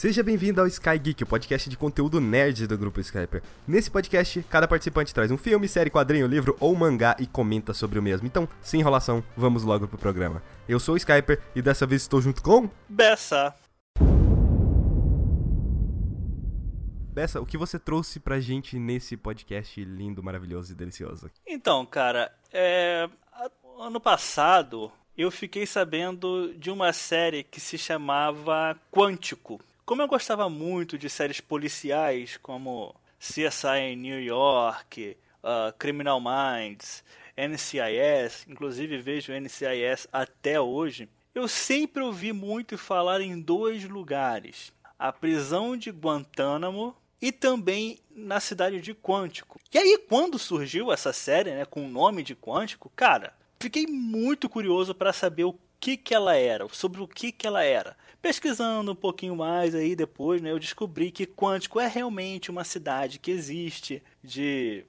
Seja bem-vindo ao Sky Geek, o podcast de conteúdo nerd do grupo Skyper. Nesse podcast, cada participante traz um filme, série, quadrinho, livro ou mangá e comenta sobre o mesmo. Então, sem enrolação, vamos logo pro programa. Eu sou o Skyper e dessa vez estou junto com. Bessa. Bessa, o que você trouxe pra gente nesse podcast lindo, maravilhoso e delicioso? Então, cara, é... ano passado eu fiquei sabendo de uma série que se chamava Quântico. Como eu gostava muito de séries policiais como CSI New York, uh, Criminal Minds, NCIS, inclusive vejo NCIS até hoje, eu sempre ouvi muito falar em dois lugares: a prisão de Guantánamo e também na cidade de Quântico. E aí, quando surgiu essa série, né, com o nome de Quântico, cara, fiquei muito curioso para saber o que, que ela era, sobre o que, que ela era. Pesquisando um pouquinho mais aí depois, né, eu descobri que Quântico é realmente uma cidade que existe de,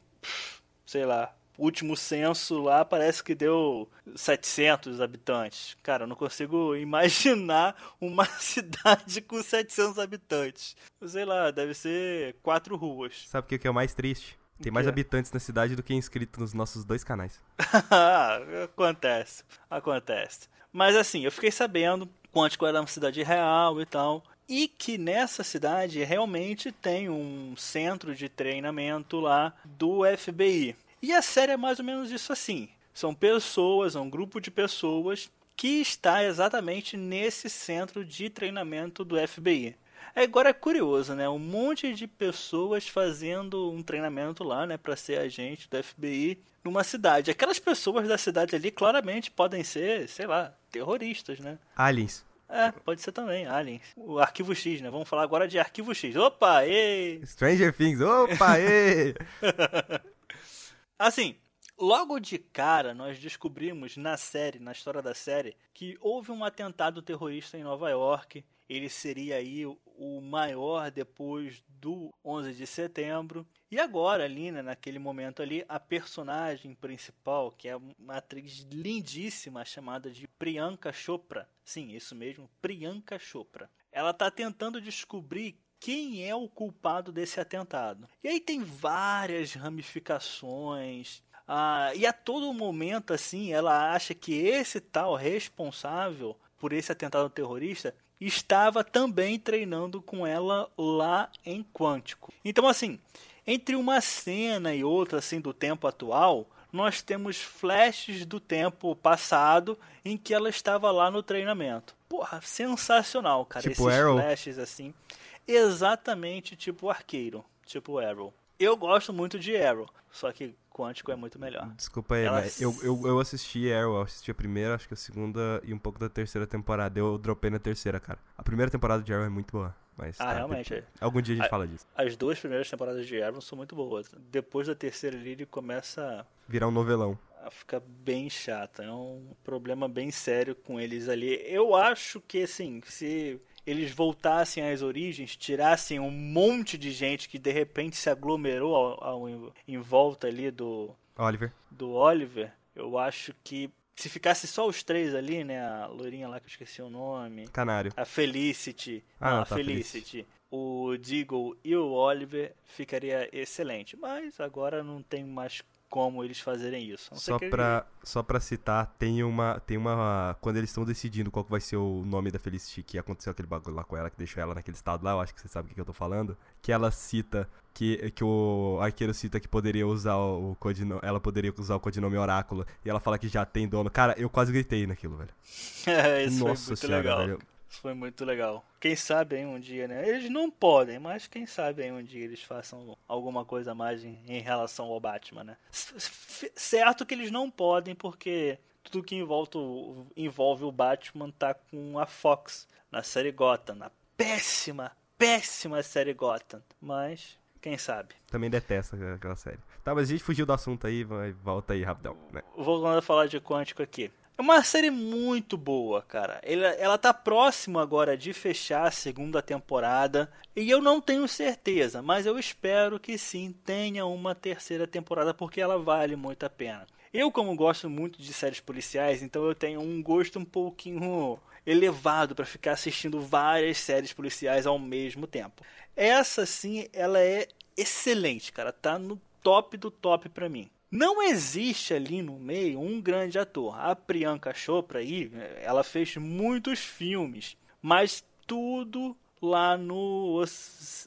sei lá, último censo lá parece que deu 700 habitantes. Cara, eu não consigo imaginar uma cidade com 700 habitantes. Sei lá, deve ser quatro ruas. Sabe o que é o mais triste? Tem mais habitantes na cidade do que inscritos nos nossos dois canais. acontece, acontece. Mas assim, eu fiquei sabendo Quântico era uma cidade real e tal. E que nessa cidade realmente tem um centro de treinamento lá do FBI. E a série é mais ou menos isso assim. São pessoas, é um grupo de pessoas que está exatamente nesse centro de treinamento do FBI. Agora é curioso, né? Um monte de pessoas fazendo um treinamento lá, né, para ser agente do FBI numa cidade. Aquelas pessoas da cidade ali claramente podem ser, sei lá, terroristas, né? Aliens. É, pode ser também, aliens. O Arquivo X, né? Vamos falar agora de Arquivo X. Opa, ei! Stranger Things, opa, ei! assim, logo de cara nós descobrimos na série, na história da série, que houve um atentado terrorista em Nova York. Ele seria aí o maior depois do 11 de setembro. E agora, ali, né, naquele momento ali, a personagem principal, que é uma atriz lindíssima chamada de Priyanka Chopra. Sim, isso mesmo, Priyanka Chopra. Ela está tentando descobrir quem é o culpado desse atentado. E aí tem várias ramificações. Ah, e a todo momento, assim, ela acha que esse tal responsável por esse atentado terrorista estava também treinando com ela lá em Quântico. Então, assim, entre uma cena e outra, assim, do tempo atual, nós temos flashes do tempo passado em que ela estava lá no treinamento. Porra, sensacional, cara. Tipo Esses Arrow. flashes assim. Exatamente tipo arqueiro, tipo Arrow. Eu gosto muito de Arrow, só que Quântico é muito melhor. Desculpa aí, Ela- mas eu, eu, eu assisti Arrow, eu assisti a primeira, acho que a segunda e um pouco da terceira temporada. Eu dropei na terceira, cara. A primeira temporada de Arrow é muito boa, mas... Ah, tá, realmente, tem- é. Algum dia a gente Ah, fala disso. As duas primeiras temporadas de Arrow são muito boas. Depois da terceira ali, ele começa Virar um novelão. a ficar bem chata. É um problema bem sério com eles ali. Eu acho que, assim, se eles voltassem às origens, tirassem um monte de gente que de repente se aglomerou ao, ao- em volta ali do, Oliver. do Oliver, eu acho que se ficasse só os três ali, né? A loirinha lá que eu esqueci o nome. Canário. A Felicity, Ah, não, a tá, Felicity, o Deagle e o Oliver ficaria excelente. Mas agora não tem mais como eles fazerem isso. Só que- pra, só pra citar, tem uma. Tem uma. Quando eles estão decidindo qual vai ser o nome da Felicity, que aconteceu aquele bagulho lá com ela, que deixou ela naquele estado lá, eu acho que você sabe o que, que eu tô falando. Que ela cita. Que, que o arqueiro cita que poderia usar o codinome. Ela poderia usar o codinome Oráculo. E ela fala que já tem dono. Cara, eu quase gritei naquilo, velho. Isso foi Nossa muito senhora, legal. velho. Foi muito legal. Quem sabe aí um dia, né? Eles não podem, mas quem sabe aí um dia eles façam alguma coisa mais em, em relação ao Batman, né? Certo que eles não podem, porque tudo que envolve o, envolve o Batman tá com a Fox na série Gotham, na péssima, péssima série Gotham. Mas, quem sabe? Também detesto aquela série. Tá, mas a gente fugiu do assunto aí, vai, volta aí rapidão, né? Voltando a falar de Quântico aqui. É uma série muito boa, cara. Ela, ela tá próxima agora de fechar a segunda temporada. E eu não tenho certeza, mas eu espero que sim tenha uma terceira temporada, porque ela vale muito a pena. Eu, como gosto muito de séries policiais, então eu tenho um gosto um pouquinho elevado para ficar assistindo várias séries policiais ao mesmo tempo. Essa sim, ela é excelente, cara, tá no top do top para mim. Não existe ali no meio um grande ator. A Priyanka Chopra aí, ela fez muitos filmes, mas tudo lá no,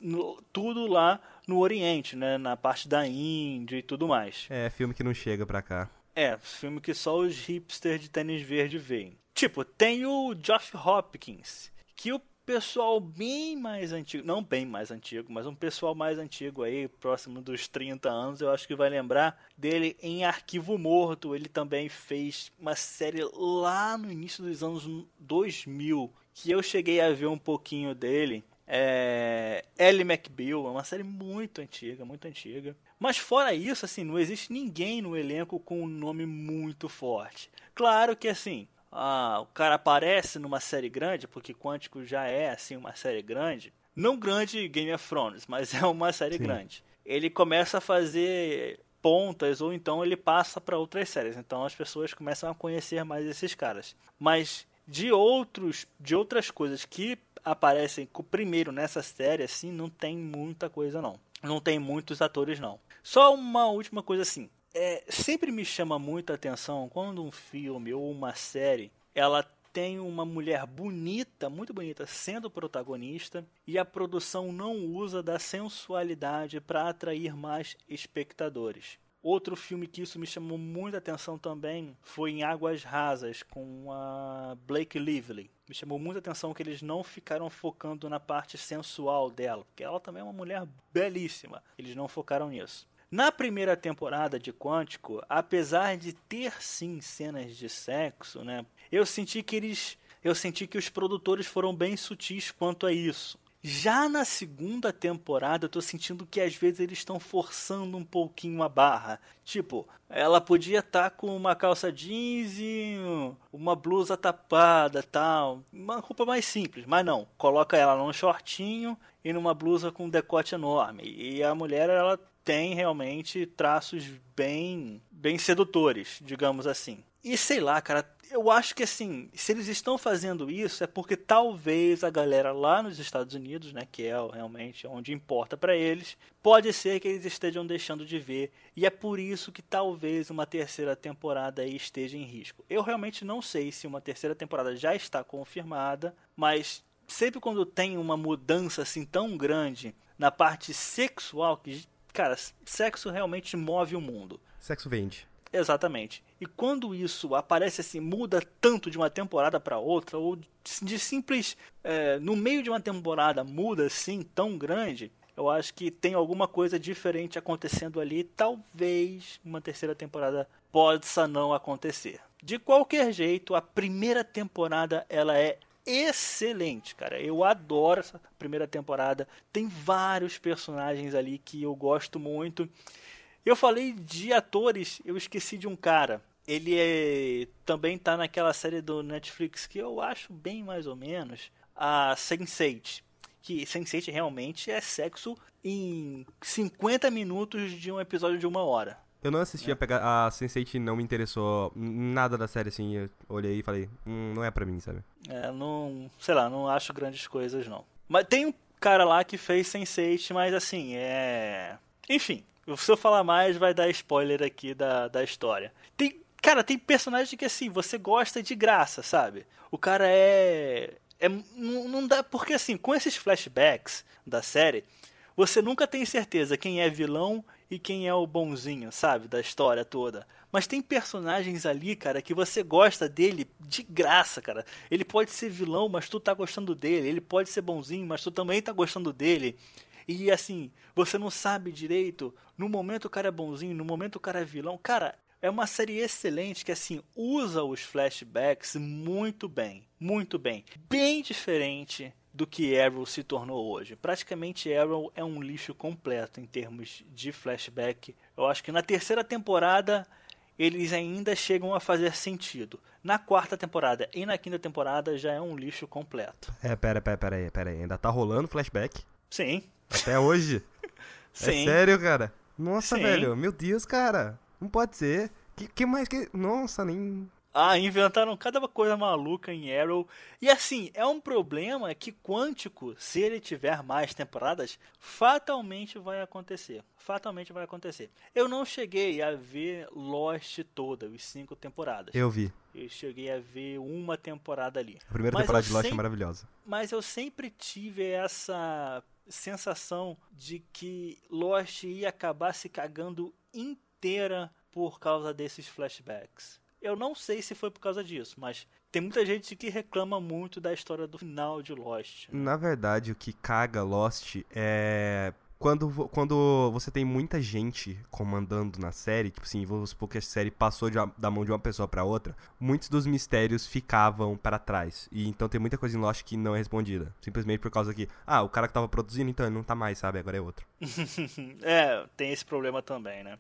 no, tudo lá no Oriente, né, na parte da Índia e tudo mais. É, filme que não chega pra cá. É, filme que só os hipsters de tênis verde veem. Tipo, tem o Geoff Hopkins, que o pessoal bem mais antigo, não bem mais antigo, mas um pessoal mais antigo aí, próximo dos 30 anos, eu acho que vai lembrar dele em Arquivo Morto. Ele também fez uma série lá no início dos anos 2000, que eu cheguei a ver um pouquinho dele. É... Ellie McBeal, é uma série muito antiga, muito antiga. Mas fora isso, assim, não existe ninguém no elenco com um nome muito forte. Claro que assim, ah, o cara aparece numa série grande, porque Quântico já é assim uma série grande. Não grande Game of Thrones, mas é uma série Sim. grande. Ele começa a fazer pontas ou então ele passa para outras séries. Então as pessoas começam a conhecer mais esses caras. Mas de outros, de outras coisas que aparecem primeiro nessa série assim, não tem muita coisa não. Não tem muitos atores não. Só uma última coisa assim é, sempre me chama muita atenção quando um filme ou uma série ela tem uma mulher bonita, muito bonita, sendo protagonista e a produção não usa da sensualidade para atrair mais espectadores. Outro filme que isso me chamou muita atenção também foi em Águas Rasas com a Blake Lively. Me chamou muita atenção que eles não ficaram focando na parte sensual dela, porque ela também é uma mulher belíssima. Eles não focaram nisso. Na primeira temporada de Quântico, apesar de ter sim cenas de sexo, né, eu senti que eles, eu senti que os produtores foram bem sutis quanto a isso. Já na segunda temporada, eu tô sentindo que às vezes eles estão forçando um pouquinho a barra. Tipo, ela podia estar tá com uma calça jeans e uma blusa tapada, tal, uma roupa mais simples, mas não, coloca ela num shortinho e numa blusa com um decote enorme. E a mulher ela tem realmente traços bem, bem sedutores, digamos assim. E sei lá, cara, eu acho que assim, se eles estão fazendo isso é porque talvez a galera lá nos Estados Unidos, né, que é realmente onde importa para eles, pode ser que eles estejam deixando de ver e é por isso que talvez uma terceira temporada aí esteja em risco. Eu realmente não sei se uma terceira temporada já está confirmada, mas sempre quando tem uma mudança assim tão grande na parte sexual que cara, sexo realmente move o mundo. Sexo vende. Exatamente. E quando isso aparece assim, muda tanto de uma temporada para outra, ou de simples. É, no meio de uma temporada muda assim tão grande, eu acho que tem alguma coisa diferente acontecendo ali. Talvez uma terceira temporada possa não acontecer. De qualquer jeito, a primeira temporada ela é excelente, cara. Eu adoro essa primeira temporada. Tem vários personagens ali que eu gosto muito. Eu falei de atores, eu esqueci de um cara. Ele é, também tá naquela série do Netflix que eu acho bem mais ou menos, a Sense8. Que Sense8 realmente é sexo em 50 minutos de um episódio de uma hora. Eu não assisti é. a pegar. A Sense8 não me interessou nada da série, assim. Eu olhei e falei, hum, não é pra mim, sabe? É, não. Sei lá, não acho grandes coisas, não. Mas tem um cara lá que fez Sense8, mas assim, é. Enfim, se eu falar mais, vai dar spoiler aqui da, da história. Tem. Cara, tem personagem que assim, você gosta de graça, sabe? O cara é. é não, não dá. Porque assim, com esses flashbacks da série, você nunca tem certeza quem é vilão e quem é o bonzinho, sabe, da história toda. Mas tem personagens ali, cara, que você gosta dele de graça, cara. Ele pode ser vilão, mas tu tá gostando dele. Ele pode ser bonzinho, mas tu também tá gostando dele. E assim, você não sabe direito. No momento o cara é bonzinho, no momento o cara é vilão. Cara, é uma série excelente que assim usa os flashbacks muito bem, muito bem. Bem diferente do que Arrow se tornou hoje. Praticamente Arrow é um lixo completo em termos de flashback. Eu acho que na terceira temporada eles ainda chegam a fazer sentido. Na quarta temporada e na quinta temporada já é um lixo completo. É, pera, pera, pera aí, pera aí. Ainda tá rolando flashback? Sim. Até hoje? Sim. É sério, cara? Nossa, Sim. velho. Meu Deus, cara. Não pode ser. Que, que mais que. Nossa, nem. Ah, inventaram cada coisa maluca em Arrow. E assim, é um problema que Quântico, se ele tiver mais temporadas, fatalmente vai acontecer. Fatalmente vai acontecer. Eu não cheguei a ver Lost toda, os cinco temporadas. Eu vi. Eu cheguei a ver uma temporada ali. A primeira Mas temporada de Lost é maravilhosa. Mas eu sempre tive essa sensação de que Lost ia acabar se cagando inteira por causa desses flashbacks. Eu não sei se foi por causa disso, mas tem muita gente que reclama muito da história do final de Lost. Na verdade, o que caga Lost é. Quando, quando você tem muita gente comandando na série, tipo assim, vamos supor que a série passou uma- da mão de uma pessoa pra outra, muitos dos mistérios ficavam para trás. E então tem muita coisa em Lost que não é respondida. Simplesmente por causa que, ah, o cara que tava produzindo, então ele não tá mais, sabe? Agora é outro. é, tem esse problema também, né?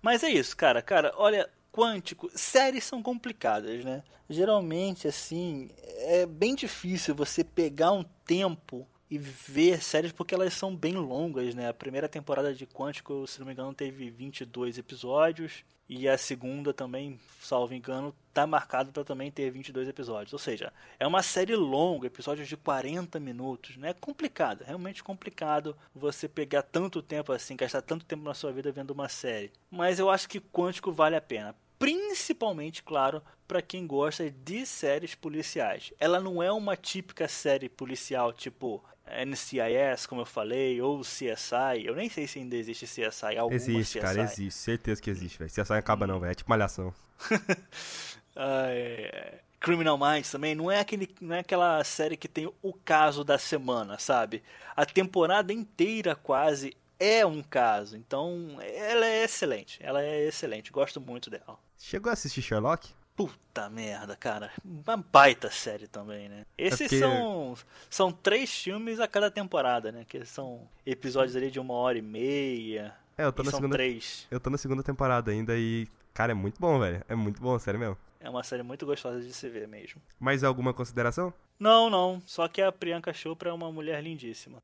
Mas é isso, cara. Cara, olha, Quântico, séries são complicadas, né? Geralmente, assim, é bem difícil você pegar um tempo e ver séries porque elas são bem longas, né? A primeira temporada de Quântico, se não me engano, teve 22 episódios. E a segunda também, salvo engano, tá marcado para também ter 22 episódios. Ou seja, é uma série longa, episódios de 40 minutos, né? É complicado, realmente complicado você pegar tanto tempo assim, gastar tanto tempo na sua vida vendo uma série. Mas eu acho que Quântico vale a pena. Principalmente, claro, para quem gosta de séries policiais. Ela não é uma típica série policial tipo NCIS, como eu falei, ou CSI. Eu nem sei se ainda existe CSI. Alguma existe, CSI. cara, existe. Certeza que existe, velho. Essa acaba não, velho. É tipo malhação. Ah, é, Criminal Minds também não é aquele não é aquela série que tem o caso da semana, sabe? A temporada inteira quase é um caso. Então, ela é excelente. Ela é excelente. Gosto muito dela. Chegou a assistir Sherlock? Puta merda, cara. Uma baita série também, né? Esses porque- são são três filmes a cada temporada, né? Que são episódios ali de uma hora e meia. É, eu tô na são segunda. três. Eu tô na segunda temporada ainda e, cara, é muito bom, velho. É muito bom, sério mesmo. É uma série muito gostosa de se ver mesmo. Mais alguma consideração? Não, não. Só que a Priyanka Chopra é uma mulher lindíssima.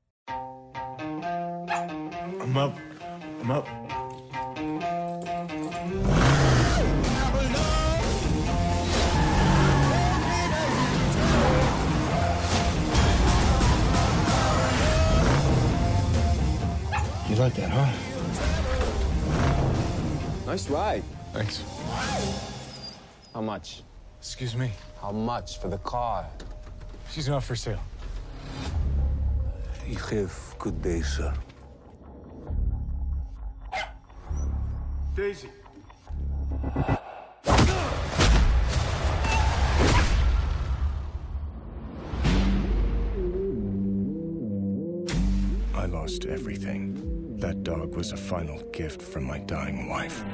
I'm up. I'm up. You like that, huh? Nice ride. Thanks. How much? Excuse me. How much for the car? She's not for sale. You have good day, sir. Daisy. I lost everything. That dog was a final gift from my dying wife.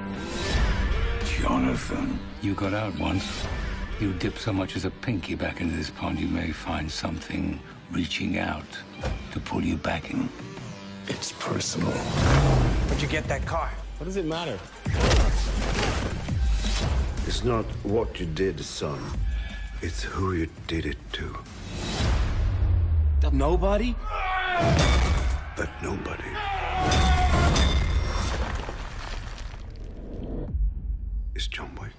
Jonathan, you got out once. You dip so much as a pinky back into this pond, you may find something reaching out to pull you back in. It's personal. Where'd you get that car? What does it matter? It's not what you did, son. It's who you did it to. Nobody? That nobody. Is John Wick.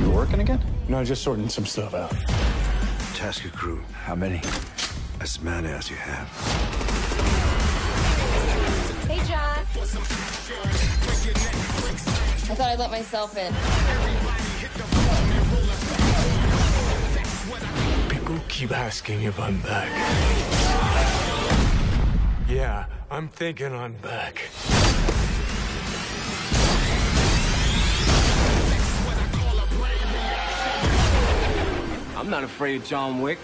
You working again? No, just sorting some stuff out. Task crew. How many? As many as you have. Hey, John. I thought I let myself in. People keep asking if I'm back. Yeah, I'm thinking I'm back. I'm not afraid of John Wick.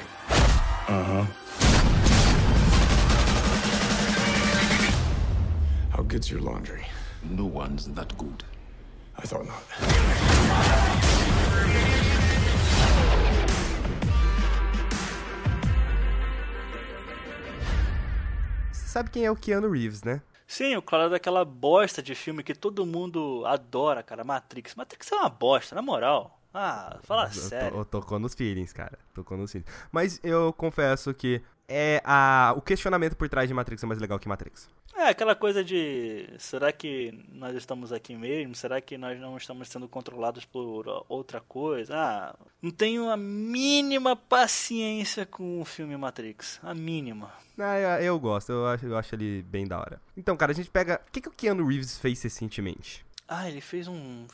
How good's your laundry? No one's that good. I thought not. Você sabe quem é o Keanu Reeves, né? Sim, o claro daquela bosta de filme que todo mundo adora, cara. Matrix. Matrix é uma bosta, na moral. Ah, fala Eu- sério. Eu, tocou nos feelings, cara. Tocou nos feelings. Mas eu confesso que é a, o questionamento por trás de Matrix é mais legal que Matrix. É, aquela coisa de será que nós estamos aqui mesmo? Será que nós não estamos sendo controlados por outra coisa? Ah, não tenho a mínima paciência com o filme Matrix. A mínima. Ah, eu, eu gosto, eu acho, eu acho ele bem da hora. Então, cara, a gente pega. O que, que o Keanu Reeves fez recentemente? Ah, ele fez um.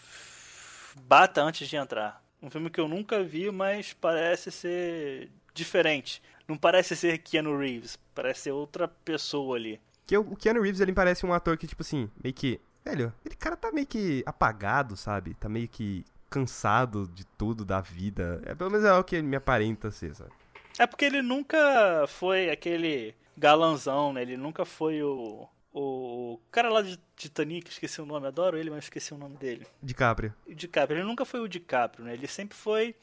Bata antes de entrar. Um filme que eu nunca vi, mas parece ser diferente. Não parece ser Keanu Reeves, parece ser outra pessoa ali. Que o Keanu Reeves, ele parece um ator que, tipo assim, meio que. Velho, ele cara tá meio que apagado, sabe? Tá meio que cansado de tudo da vida. É, pelo menos é o que me aparenta ser, sabe? É porque ele nunca foi aquele galanzão, né? Ele nunca foi o. O cara lá de Titanic, esqueci o nome, adoro ele, mas esqueci o nome dele. DiCaprio. DiCaprio, ele nunca foi o DiCaprio, né? Ele sempre foi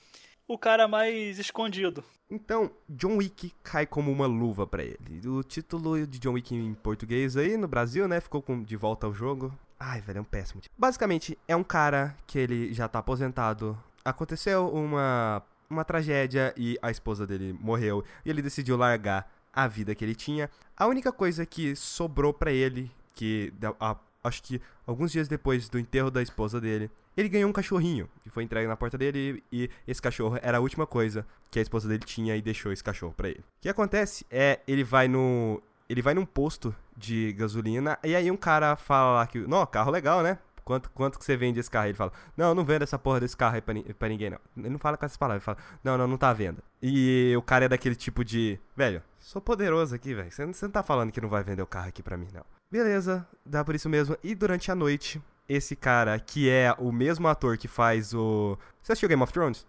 o cara mais escondido. Então, John Wick cai como uma luva para ele. O título de John Wick em português aí no Brasil, né, ficou com de volta ao jogo. Ai, velho, é um péssimo. Basicamente, é um cara que ele já tá aposentado. Aconteceu uma uma tragédia e a esposa dele morreu e ele decidiu largar a vida que ele tinha. A única coisa que sobrou para ele, que a, acho que alguns dias depois do enterro da esposa dele, ele ganhou um cachorrinho que foi entregue na porta dele e esse cachorro era a última coisa que a esposa dele tinha e deixou esse cachorro para ele. O que acontece é ele vai no ele vai num posto de gasolina e aí um cara fala lá que, não, carro legal, né? Quanto, quanto que você vende esse carro? Ele fala, não, não vendo essa porra desse carro aí pra, pra ninguém, não. Ele não fala com essas palavras, ele fala, não, não, não tá à venda. E o cara é daquele tipo de, velho, sou poderoso aqui, velho. Você, você não tá falando que não vai vender o carro aqui pra mim, não. Beleza, dá por isso mesmo. E durante a noite, esse cara, que é o mesmo ator que faz o. Você assistiu Game of Thrones?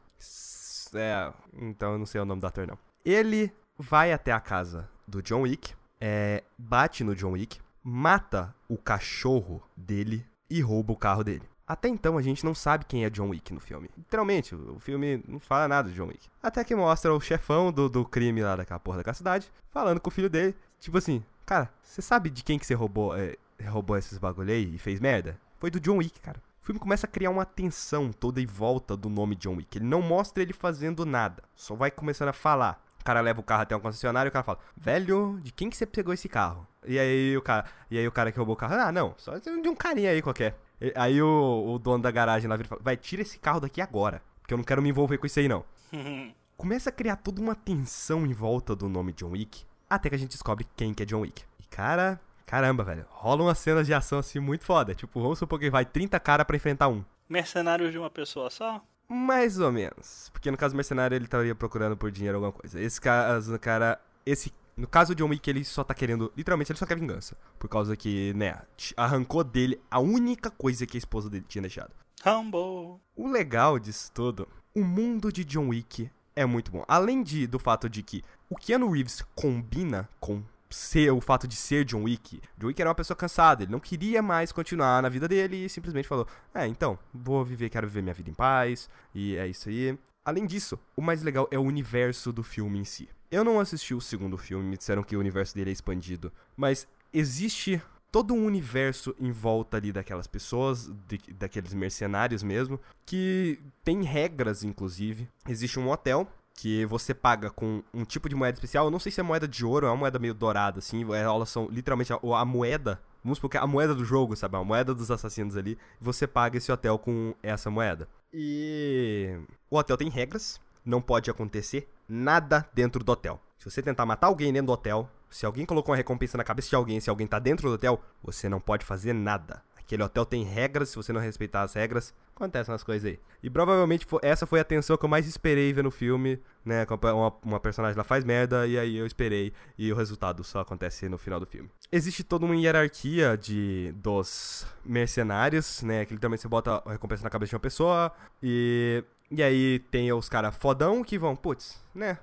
É. Então eu não sei o nome do ator, não. Ele vai até a casa do John Wick, é, bate no John Wick, mata o cachorro dele e rouba o carro dele. Até então a gente não sabe quem é John Wick no filme. Literalmente, o filme não fala nada de John Wick. Até que mostra o chefão do, do crime lá daquela porra daquela cidade, falando com o filho dele. Tipo assim, cara, você sabe de quem que você roubou, é, roubou esses bagulho aí e fez merda? Foi do John Wick, cara. O filme começa a criar uma tensão toda em volta do nome John Wick. Ele não mostra ele fazendo nada. Só vai começando a falar. O cara leva o carro até um concessionário e o cara fala: Velho, de quem que você pegou esse carro? E aí o cara, e aí o cara que roubou o carro, ah, não, só de um carinha aí qualquer. E, aí o, o, dono da garagem lá vira e fala: Vai, tira esse carro daqui agora. Porque eu não quero me envolver com isso aí, não. Começa a criar toda uma tensão em volta do nome John Wick. Até que a gente descobre quem que é John Wick. E cara, Caramba, velho. Rola umas cenas de ação assim muito foda. Tipo, vamos supor que vai 30 cara para enfrentar um. Mercenários de uma pessoa só? Mais ou menos. Porque no caso do mercenário ele estaria procurando por dinheiro alguma coisa. Esse caso, cara. Esse. No caso do John Wick, ele só tá querendo. Literalmente, ele só quer vingança. Por causa que, né, arrancou dele a única coisa que a esposa dele tinha deixado. Humble. O legal disso tudo, o mundo de John Wick é muito bom. Além de, do fato de que o Keanu Reeves combina com ser o fato de ser John Wick. John Wick era uma pessoa cansada, ele não queria mais continuar na vida dele e simplesmente falou: "É, então, vou viver, quero viver minha vida em paz". E é isso aí. Além disso, o mais legal é o universo do filme em si. Eu não assisti o segundo filme, me disseram que o universo dele é expandido, mas existe todo um universo em volta ali daquelas pessoas, de, daqueles mercenários mesmo, que tem regras, inclusive. Existe um hotel que você paga com um tipo de moeda especial. Eu não sei se é moeda de ouro, é uma moeda meio dourada, assim. Elas são literalmente a, a moeda. Vamos supor que é a moeda do jogo, sabe? A moeda dos assassinos ali. Você paga esse hotel com essa moeda. E o hotel tem regras. Não pode acontecer nada dentro do hotel. Se você tentar matar alguém dentro do hotel, se alguém colocou uma recompensa na cabeça de alguém, se alguém tá dentro do hotel, você não pode fazer nada. Aquele hotel tem regras, se você não respeitar as regras, acontecem as coisas aí. E provavelmente essa foi a tensão que eu mais esperei ver no filme, né? Uma, uma personagem lá faz merda e aí eu esperei e o resultado só acontece no final do filme. Existe toda uma hierarquia de dos mercenários, né? Que literalmente você bota a recompensa na cabeça de uma pessoa e e aí tem os caras fodão que vão, putz, né?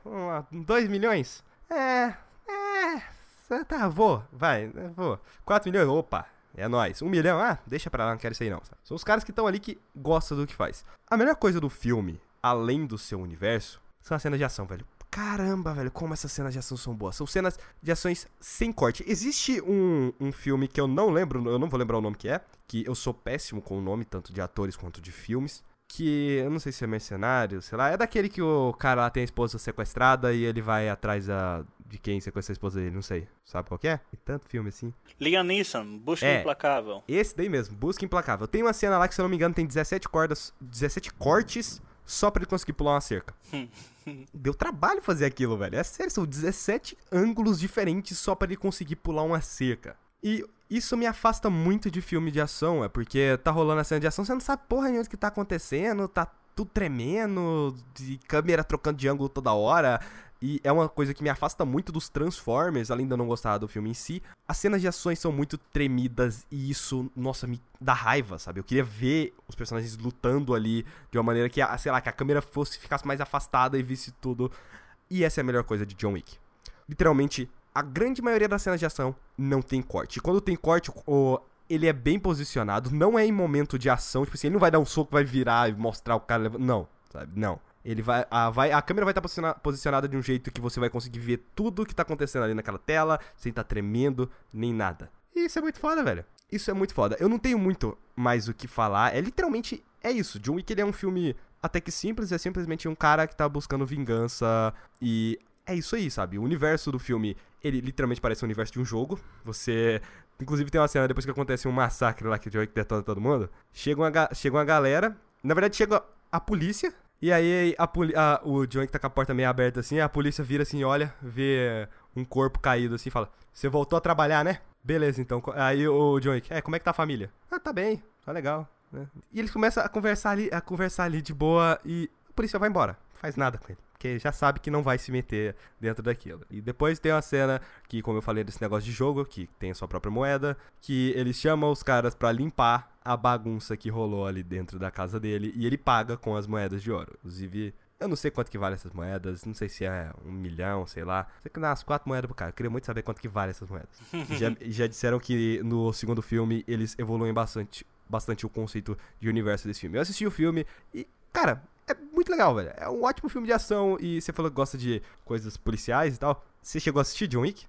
2 milhões? É, é, tá, vou, vai, vou. 4 milhões, opa, é nóis. Um milhão, ah, deixa pra lá, não quero isso aí não. Sabe? São os caras que estão ali que gostam do que faz. A melhor coisa do filme, além do seu universo, são as cenas de ação, velho. Caramba, velho, como essas cenas de ação são boas. São cenas de ações sem corte. Existe um, um filme que eu não lembro, eu não vou lembrar o nome que é, que eu sou péssimo com o nome, tanto de atores quanto de filmes. Que eu não sei se é mercenário, sei lá. É daquele que o cara lá tem a esposa sequestrada e ele vai atrás a, de quem sequestrou a esposa dele, não sei. Sabe qual que é? Tem tanto filme assim. Liam Neeson, Busca É. Implacável. Esse daí mesmo, Busca Implacável. Tem uma cena lá que, se eu não me engano, tem 17 cordas, 17 cortes só pra ele conseguir pular uma cerca. Deu trabalho fazer aquilo, velho. É sério, são 17 ângulos diferentes só pra ele conseguir pular uma cerca. E isso me afasta muito de filme de ação, é porque tá rolando a cena de ação, você não sabe porra nenhuma do que tá acontecendo, tá tudo tremendo, de câmera trocando de ângulo toda hora. E é uma coisa que me afasta muito dos Transformers, além de eu não gostar do filme em si. As cenas de ações são muito tremidas e isso, nossa, me dá raiva, sabe? Eu queria ver os personagens lutando ali de uma maneira que, sei lá, que a câmera fosse ficasse mais afastada e visse tudo. E essa é a melhor coisa de John Wick. Literalmente, a grande maioria das cenas de ação não tem corte. Quando tem corte, o, ele é bem posicionado, não é em momento de ação, tipo assim, ele não vai dar um soco, vai virar e mostrar o cara. Não, sabe? Não. Ele vai. A, vai, a câmera vai estar posiciona- posicionada de um jeito que você vai conseguir ver tudo que tá acontecendo ali naquela tela, sem estar tremendo, nem nada. E isso é muito foda, velho. Isso é muito foda. Eu não tenho muito mais o que falar. É literalmente. É isso. John Wick ele é um filme até que simples. É simplesmente um cara que tá buscando vingança. E é isso aí, sabe? O universo do filme, ele literalmente parece o universo de um jogo. Você. Inclusive tem uma cena depois que acontece um massacre lá que o John Wick detona todo mundo. Chega uma, ga- chega uma galera. Na verdade, chega a polícia. E aí a a- o John Wick tá com a porta meio aberta assim. A polícia vira assim, olha, vê um corpo caído assim fala: Você voltou a trabalhar, né? Beleza, então. Aí o John Wick, é, como é que tá a família? Ah, tá bem, tá legal. né? E eles começam a conversar ali, a conversar ali de boa e a polícia vai embora. Faz nada com ele. Porque já sabe que não vai se meter dentro daquilo. E depois tem uma cena que, como eu falei desse negócio de jogo, que tem a sua própria moeda, que ele chama os caras pra limpar a bagunça que rolou ali dentro da casa dele e ele paga com as moedas de ouro. Inclusive, eu não sei quanto que vale essas moedas, não sei se é um milhão, sei lá. Sei que umas quatro moedas pro cara. Eu queria muito saber quanto que vale essas moedas. já, já disseram que no segundo filme eles evoluem bastante, bastante o conceito de universo desse filme. Eu assisti o filme e, cara, é muito legal, velho. É um ótimo filme de ação e você falou que gosta de coisas policiais e tal. Você chegou a assistir John Wick?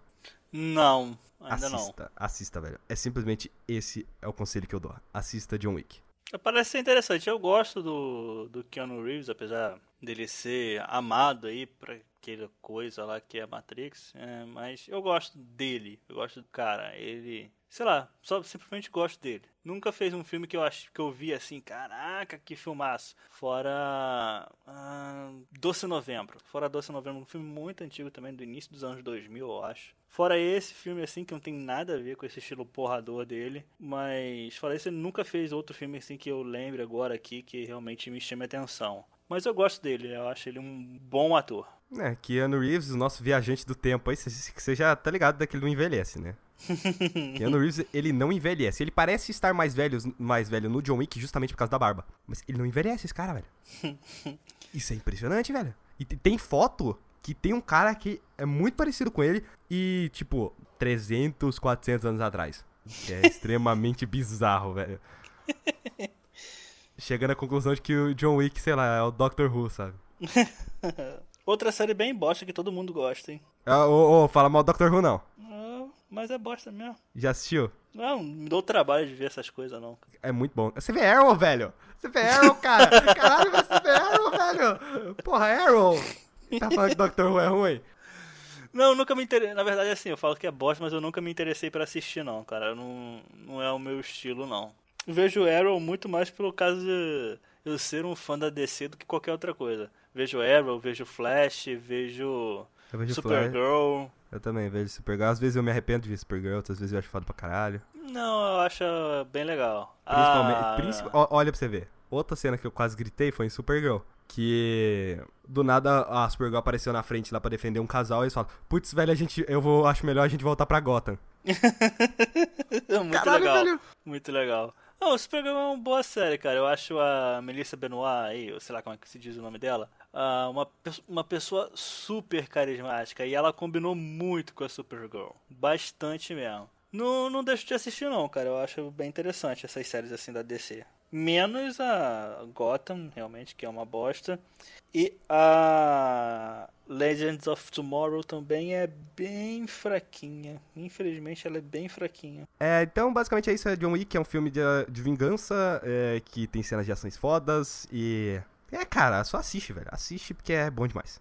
Não, ainda não. assista, assista, velho. É simplesmente esse é o conselho que eu dou. Assista John Wick. Parece ser interessante. Eu gosto do, do Keanu Reeves, apesar dele ser amado aí pra aquela coisa lá que é a Matrix. é, mas eu gosto dele. Eu gosto do cara. Ele. Sei lá, só simplesmente gosto dele. Nunca fez um filme que eu acho que eu vi assim, caraca, que filmaço. Fora ah, Doce Novembro. Fora Doce Novembro, um filme muito antigo também, do início dos anos 2000, eu acho. Fora esse filme assim, que não tem nada a ver com esse estilo porrador dele. Mas fora isso, ele nunca fez outro filme assim que eu lembre agora aqui que realmente me chame a atenção. Mas eu gosto dele, eu acho ele um bom ator. É, Keanu Reeves, o nosso viajante do tempo aí, você já tá ligado daquele não envelhece, né? Keanu Reeves, ele não envelhece. Ele parece estar mais velho, mais velho no John Wick justamente por causa da barba. Mas ele não envelhece, esse cara, velho. Isso é impressionante, velho. E te- tem foto que tem um cara que é muito parecido com ele e, tipo, 300, 400 anos atrás. É extremamente bizarro, velho. Chegando à conclusão de que o John Wick, sei lá, é o Doctor Who, sabe? Outra série bem bosta que todo mundo gosta, hein? Ah, ô, ô, fala mal do Doctor Who, não. Ah, mas é bosta mesmo. Já assistiu? Não, me dou trabalho de ver essas coisas, não. É muito bom. Você vê Arrow, velho? Você vê Arrow, cara? Caralho, você vê Arrow, velho? Porra, Arrow! Tá falando que Doctor Who é ruim? Não, nunca me interessei. Na verdade, assim, eu falo que é bosta, mas eu nunca me interessei pra assistir, não, cara. Não, não é o meu estilo, não. Vejo Arrow muito mais pelo caso de eu ser um fã da DC do que qualquer outra coisa. Vejo Arrow, vejo Flash, vejo Eu vejo Flash. Supergirl. Eu também vejo Supergirl. Às vezes eu me arrependo de ver Supergirl, outras vezes eu acho foda pra caralho. Não, eu acho bem legal. Principalmente. Ah, princi- ó, olha pra você ver. Outra cena que eu quase gritei foi em Supergirl. Que do nada a Supergirl apareceu na frente lá pra defender um casal e eles falam: Putz, velho, a gente, eu vou, acho melhor a gente voltar pra Gotham. muito Caralho, legal. velho. Muito legal. Não, o Supergirl é uma boa série, cara. Eu acho a Melissa Benoit, aí, eu sei lá como é que se diz o nome dela, ah, uma, uma pessoa super carismática. E ela combinou muito com a Supergirl. Bastante mesmo. Não, não deixo de assistir, não, cara. Eu acho bem interessante essas séries assim da DC. Menos a Gotham, realmente, que é uma bosta. E a Legends of Tomorrow também é bem fraquinha. Infelizmente, ela é bem fraquinha. É, então basicamente é isso. É John Wick, é um filme de, de vingança, é, que tem cenas de ações fodas e. É, cara, só assiste, velho. Assiste porque é bom demais.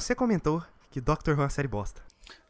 Você comentou que Doctor Who é uma série bosta.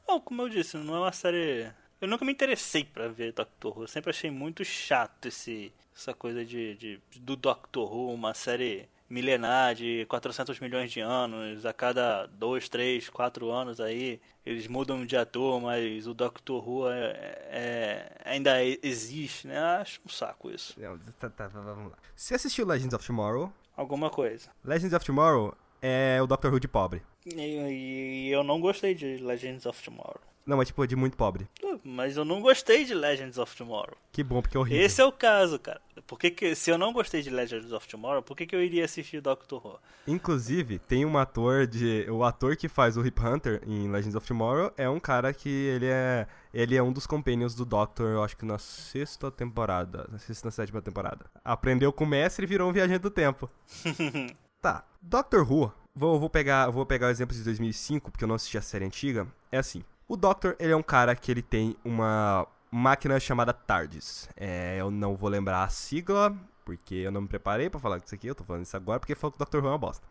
Não, como eu disse, não é uma série. Eu nunca me interessei pra ver Doctor Who. Eu sempre achei muito chato esse, essa coisa de, de do Doctor Who, uma série milenar de 400 milhões de anos, a cada 2, 3, 4 anos aí eles mudam de ator, mas o Doctor Who é, é- ainda existe, né? Acho um saco isso. Não, tá, tá, vamos lá. Você assistiu Legends of Tomorrow? Alguma coisa. Legends of Tomorrow é o Doctor Who de pobre. E, e eu não gostei de Legends of Tomorrow. Não, é tipo de muito pobre. Mas eu não gostei de Legends of Tomorrow. Que bom, porque é horrível. Esse é o caso, cara. Por que se eu não gostei de Legends of Tomorrow, por que, que eu iria assistir Doctor Who? Inclusive, tem um ator de. O ator que faz o Rip Hunter em Legends of Tomorrow é um cara que ele é. Ele é um dos companions do Doctor, eu acho que na sexta temporada. Na sexta na sétima temporada. Aprendeu com o mestre e virou um viajante do tempo. Tá. Doctor Who. Vou, vou, pegar, vou pegar o exemplo de 2005, porque eu não assisti a série antiga. É assim. O Doctor, ele é um cara que ele tem uma máquina chamada TARDIS. É, eu não vou lembrar a sigla, porque eu não me preparei pra falar disso aqui. Eu tô falando isso agora porque falou que o Doctor Who é uma bosta.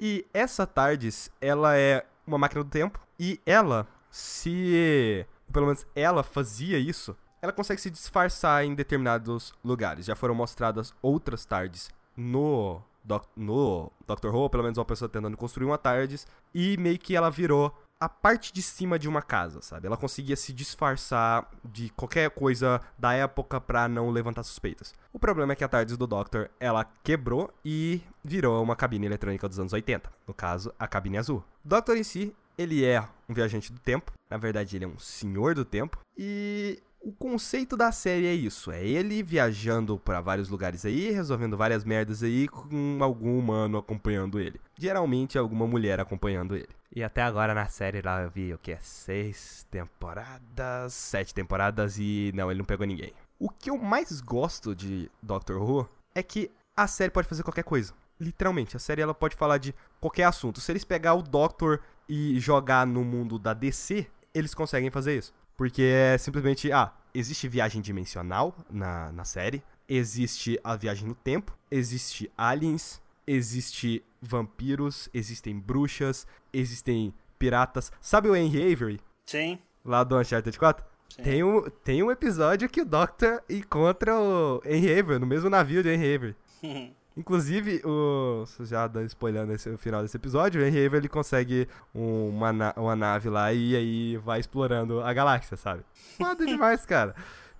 E essa TARDIS, ela é uma máquina do tempo. E ela, se... Pelo menos ela fazia isso. Ela consegue se disfarçar em determinados lugares. Já foram mostradas outras TARDIS no, doc, no Doctor Who. Pelo menos uma pessoa tentando construir uma TARDIS. E meio que ela virou a parte de cima de uma casa, sabe? Ela conseguia se disfarçar de qualquer coisa da época pra não levantar suspeitas. O problema é que a TARDIS do Doctor, ela quebrou e virou uma cabine eletrônica dos anos 80. No caso, a cabine azul. Doctor em si, ele é um viajante do tempo. Na verdade, ele é um senhor do tempo. E o conceito da série é isso: é ele viajando pra vários lugares aí, resolvendo várias merdas aí, com algum humano acompanhando ele. Geralmente, alguma mulher acompanhando ele. E até agora na série lá eu vi o que? Seis temporadas, sete temporadas e não, ele não pegou ninguém. O que eu mais gosto de Doctor Who é que a série pode fazer qualquer coisa. Literalmente, a série ela pode falar de qualquer assunto. Se eles pegar o Doctor e jogar no mundo da DC, eles conseguem fazer isso. Porque é simplesmente, ah, existe viagem dimensional na, na série, existe a viagem no tempo, existe aliens, existe vampiros, existem bruxas, existem piratas. Sabe o Henry Avery, Sim. lá do Uncharted 4? Sim. Tem um, tem um episódio que o Doctor encontra o Henry Avery, no mesmo navio de Henry Avery. Inclusive, o. Já dando spoilando esse, o final desse episódio, o Henry Avery ele consegue um- uma, uma nave lá e aí vai explorando a galáxia, sabe? Foda demais, cara.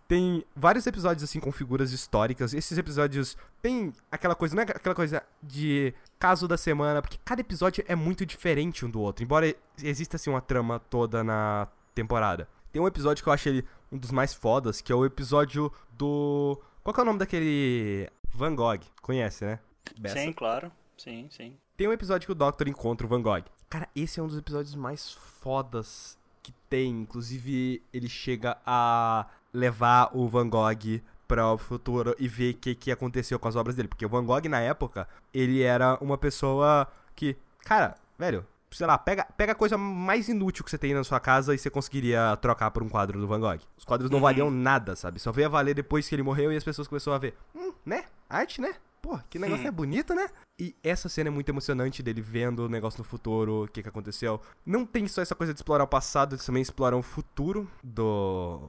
Tem vários episódios assim com figuras históricas. Esses episódios tem aquela coisa, não é aquela coisa de caso da semana, porque cada episódio é muito diferente um do outro. Embora exista assim uma trama toda na temporada. Tem um episódio que eu acho ele um dos mais fodas, que é o episódio do. Qual é o nome daquele. Van Gogh. Conhece, né? Bessa. Sim, claro. Sim, sim. Tem um episódio que o Doctor encontra o Van Gogh. Cara, esse é um dos episódios mais fodas que tem. Inclusive, ele chega a levar o Van Gogh para o futuro e ver o que, que aconteceu com as obras dele. Porque o Van Gogh, na época, ele era uma pessoa que, cara, velho, sei lá, pega, pega a coisa mais inútil que você tem na sua casa e você conseguiria trocar por um quadro do Van Gogh. Os quadros não valiam nada, sabe? Só veio a valer depois que ele morreu e as pessoas começaram a ver. Hum, né? Arte, né? Pô, que negócio é bonito, né? E essa cena é muito emocionante dele vendo o negócio no futuro, o que, que aconteceu. Não tem só essa coisa de explorar o passado, eles também exploram o futuro do.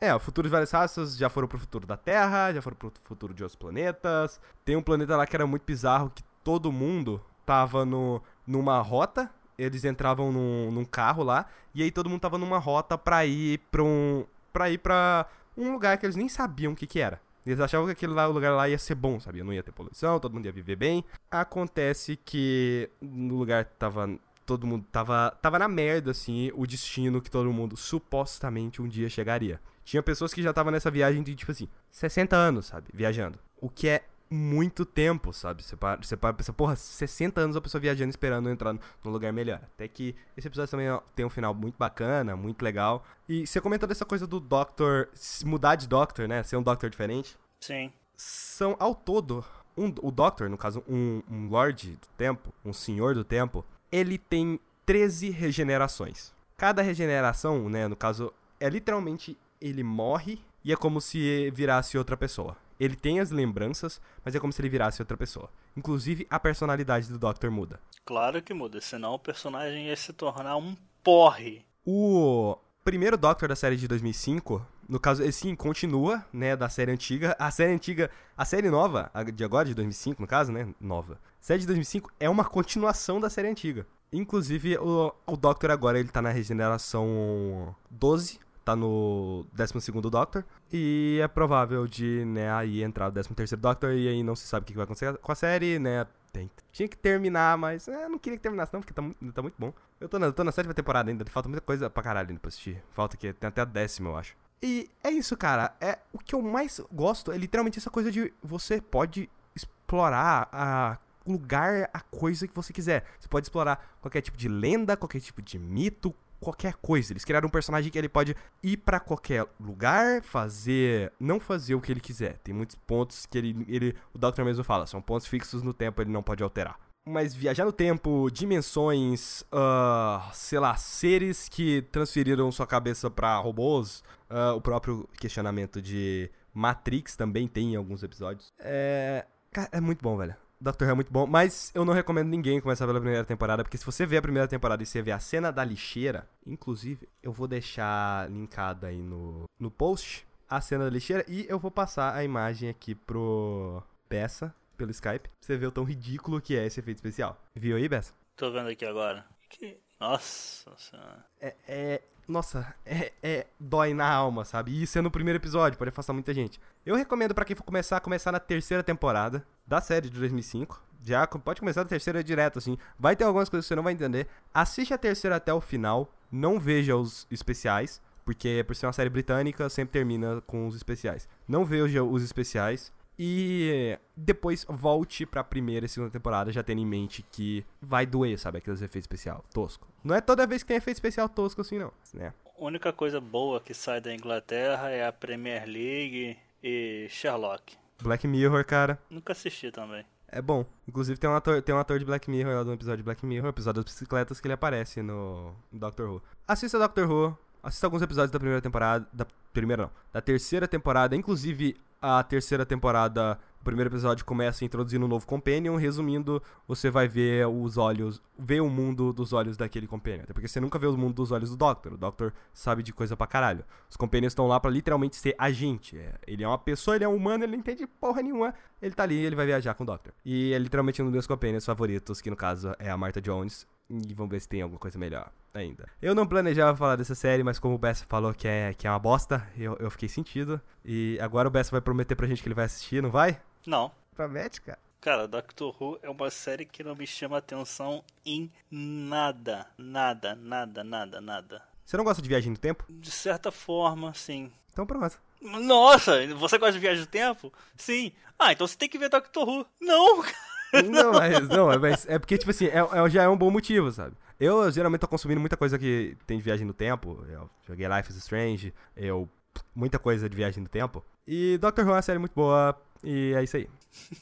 É, o futuro de várias raças já foram pro futuro da Terra, já foram pro futuro de outros planetas. Tem um planeta lá que era muito bizarro, que todo mundo tava no, numa rota. Eles entravam num, num carro lá, e aí todo mundo tava numa rota pra ir pra um. pra ir pra um lugar que eles nem sabiam o que, que era. Eles achavam que aquele lá, lugar lá ia ser bom, sabia? Não ia ter poluição, todo mundo ia viver bem. Acontece que no lugar tava. Todo mundo tava, tava na merda, assim, o destino que todo mundo supostamente um dia chegaria. Tinha pessoas que já estavam nessa viagem de, tipo assim, 60 anos, sabe? Viajando. O que é muito tempo, sabe? Você para, você para pensa, porra, 60 anos a pessoa viajando esperando entrar num lugar melhor. Até que esse episódio também ó, tem um final muito bacana, muito legal. E você comentou dessa coisa do Doctor, mudar de Doctor, né? Ser um Doctor diferente. Sim. São, ao todo, um, o Doctor, no caso, um, um Lorde do Tempo, um Senhor do Tempo, ele tem 13 regenerações. Cada regeneração, né, no caso, é literalmente ele morre e é como se virasse outra pessoa. Ele tem as lembranças, mas é como se ele virasse outra pessoa. Inclusive, a personalidade do Doctor muda. Claro que muda, senão o personagem ia se tornar um porre. O primeiro Doctor da série de 2005, no caso, ele sim continua, né, da série antiga. A série antiga, a série nova, a de agora, de 2005, no caso, né, nova. A série de 2005 é uma continuação da série antiga. Inclusive, o, o Doctor agora, ele tá na regeneração 12, tá no 12 Doctor. E é provável de, né, aí entrar o 13 Doctor e aí não se sabe o que vai acontecer com a série, né. Tem, tinha que terminar, mas é, não queria que terminasse não, porque tá, tá muito bom. Eu tô na, tô na sétima temporada ainda, falta muita coisa pra caralho ainda pra assistir. Falta que tem até a décima, eu acho. E é isso, cara. É o que eu mais gosto é literalmente essa coisa de você pode explorar a lugar, a coisa que você quiser. Você pode explorar qualquer tipo de lenda, qualquer tipo de mito, qualquer coisa. Eles criaram um personagem que ele pode ir pra qualquer lugar, fazer, não fazer o que ele quiser. Tem muitos pontos que ele, ele o Doctor mesmo fala, são pontos fixos no tempo, ele não pode alterar. Mas viajar no tempo, dimensões, ah, sei lá, seres que transferiram sua cabeça pra robôs, ah, o próprio questionamento de Matrix também tem em alguns episódios. É. É muito bom, velho. Doctor Who é muito bom, mas eu não recomendo ninguém começar pela primeira temporada, porque se você ver a primeira temporada e você ver a cena da lixeira, inclusive, eu vou deixar linkado aí no, no post a cena da lixeira e eu vou passar a imagem aqui pro Bessa, pelo Skype, pra você ver o tão ridículo que é esse efeito especial. Viu aí, Bessa? Tô vendo aqui agora. Que... Nossa senhora. É, é- Nossa, é, é. Dói na alma, sabe? E isso é no primeiro episódio, pode afastar muita gente. Eu recomendo pra quem for começar, começar na terceira temporada da série de 2005. Já pode começar da terceira direto, assim. Vai ter algumas coisas que você não vai entender. Assiste a terceira até o final. Não veja os especiais. Porque por ser uma série britânica, sempre termina com os especiais. Não veja os especiais. E depois volte pra primeira e segunda temporada já tendo em mente que vai doer, sabe? Aqueles efeitos especial tosco. Não é toda vez que tem efeito especial tosco assim, não. Né? A única coisa boa que sai da Inglaterra é a Premier League e Sherlock. Black Mirror, cara, Nunca assisti também. é bom. Inclusive tem um ator, tem um ator de Black Mirror lá no episódio de Black Mirror, episódio das bicicletas, que ele aparece no Doctor Who. Assista Doctor Who, assista alguns episódios da primeira temporada. Da primeira não, da terceira temporada. Inclusive, a terceira temporada, o primeiro episódio começa introduzindo um novo Companion. Resumindo, você vai ver os olhos, ver o mundo dos olhos daquele Companion. Até porque você nunca vê o mundo dos olhos do Doctor. O Doctor sabe de coisa pra caralho. Os Companions estão lá pra literalmente ser agente. É, ele é uma pessoa, ele é um humano, ele não entende porra nenhuma. Ele tá ali ele vai viajar com o Doctor. E é literalmente um dos meus Companions favoritos, que no caso é a Martha Jones. E vamos ver se tem alguma coisa melhor ainda. Eu não planejava falar dessa série, mas como o Bessa falou que é, que é uma bosta, eu, eu fiquei sentido. E agora o Bessa vai prometer pra gente que ele vai assistir, não vai? Não. Promete, cara. Cara, Doctor Who é uma série que não me chama atenção em nada. Nada, nada, nada, nada. Você não gosta de viagem no tempo? De certa forma, sim. Então pronto. Nossa, você gosta de viagem no tempo? Sim. Ah, então você tem que ver Doctor Who. Não, Não, mas, não, mas é porque, tipo assim, é, é- já é um bom motivo, sabe? Eu geralmente tô consumindo muita coisa que tem de viagem no tempo. Eu joguei Life is Strange, eu. Muita coisa de viagem no tempo. E Doctor Who é uma série muito boa. E é isso aí.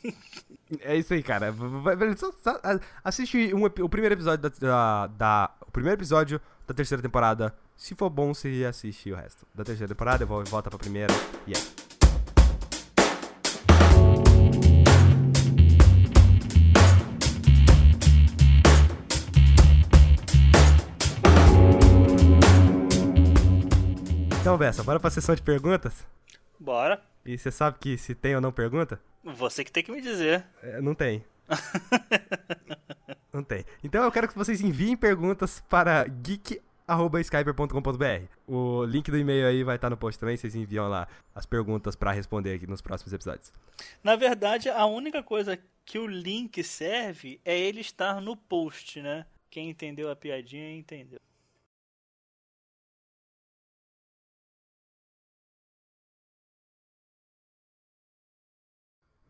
é isso aí, cara. Só- só- assiste um o primeiro episódio da, da, da- O primeiro episódio da terceira temporada. Se for bom, você assiste o resto. Da terceira temporada, vol- volta pra primeira. E é. Então, Bessa, bora pra sessão de perguntas? Bora. E você sabe que se tem ou não pergunta? Você que tem que me dizer. É, não tem. não tem. Então eu quero que vocês enviem perguntas para geek.skyper.com.br. O link do e-mail aí vai estar no post também. Vocês enviam lá as perguntas pra responder aqui nos próximos episódios. Na verdade, a única coisa que o link serve é ele estar no post, né? Quem entendeu a piadinha entendeu.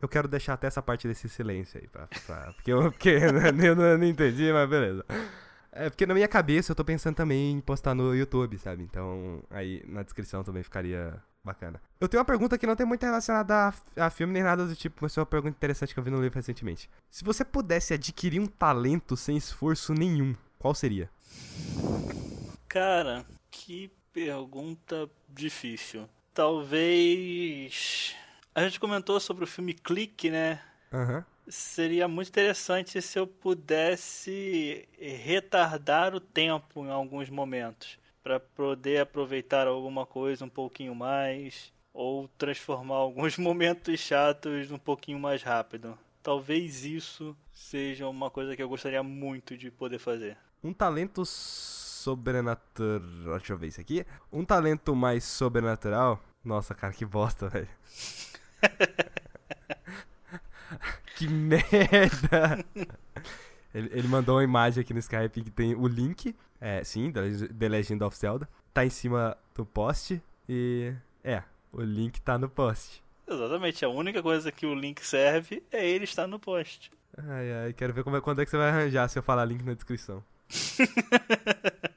Eu quero deixar até essa parte desse silêncio aí, pra, pra- porque, eu, porque eu não, não entendi, mas beleza. É porque na minha cabeça eu tô pensando também em postar no YouTube, sabe? Então aí na descrição também ficaria bacana. Eu tenho uma pergunta que não tem muito relacionada a, a filme nem nada do tipo, mas é uma pergunta interessante que eu vi no livro recentemente. Se você pudesse adquirir um talento sem esforço nenhum, qual seria? Cara, que pergunta difícil. Talvez. A gente comentou sobre o filme Clique, né? Aham. seria muito interessante se eu pudesse retardar o tempo em alguns momentos para poder aproveitar alguma coisa um pouquinho mais ou transformar alguns momentos chatos um pouquinho mais rápido. Talvez isso seja uma coisa que eu gostaria muito de poder fazer. Um talento sobrenatural. Deixa eu ver isso aqui. Um talento mais sobrenatural. Nossa, cara, que bosta, velho. que merda! Ele, ele, mandou uma imagem aqui no Skype que tem o link. É, sim, The Legend of Zelda. Tá em cima do post. E. É, o link tá no post. Exatamente, a única coisa que o link serve é ele estar no post. Ai, ai, quero ver como é, quando é que você vai arranjar se eu falar link na descrição.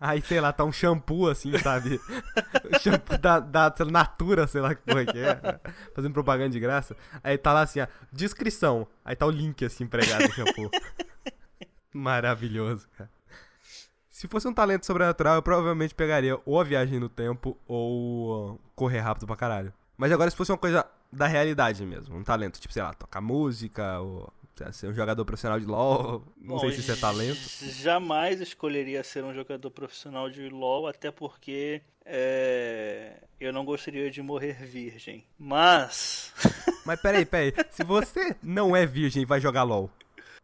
Aí, sei lá, tá um shampoo assim, sabe? shampoo da, da Natura, sei lá que porra que é. Fazendo propaganda de graça. Aí tá lá assim, ó, descrição. Aí tá o link assim empregado no shampoo. Maravilhoso, cara. Se fosse um talento sobrenatural, eu provavelmente pegaria ou a viagem no tempo ou correr rápido pra caralho. Mas agora, se fosse uma coisa da realidade mesmo, um talento, tipo, sei lá, tocar música ou ser um jogador profissional de LoL, não Bom, sei se isso é talento. Jamais escolheria ser um jogador profissional de LoL, até porque é, eu não gostaria de morrer virgem. Mas. Mas peraí, peraí. Se você não é virgem e vai jogar LoL.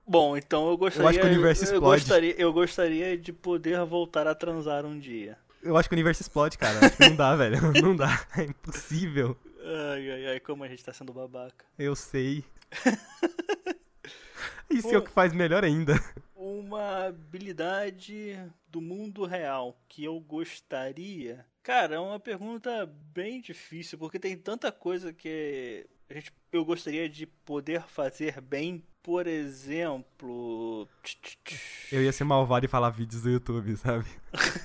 Bom, então eu gostaria. Eu acho que o universo explode. Eu gostaria, eu gostaria de poder voltar a transar um dia. Eu acho que o universo explode, cara. Não dá, velho. Não dá. É impossível. Ai, ai, ai, como a gente tá sendo babaca. Eu sei. Isso é o que faz melhor ainda. Uma habilidade do mundo real que eu gostaria. Cara, é uma pergunta bem difícil, porque tem tanta coisa que a gente, eu gostaria de poder fazer bem. Por exemplo. Eu ia ser malvado e falar vídeos do YouTube, sabe?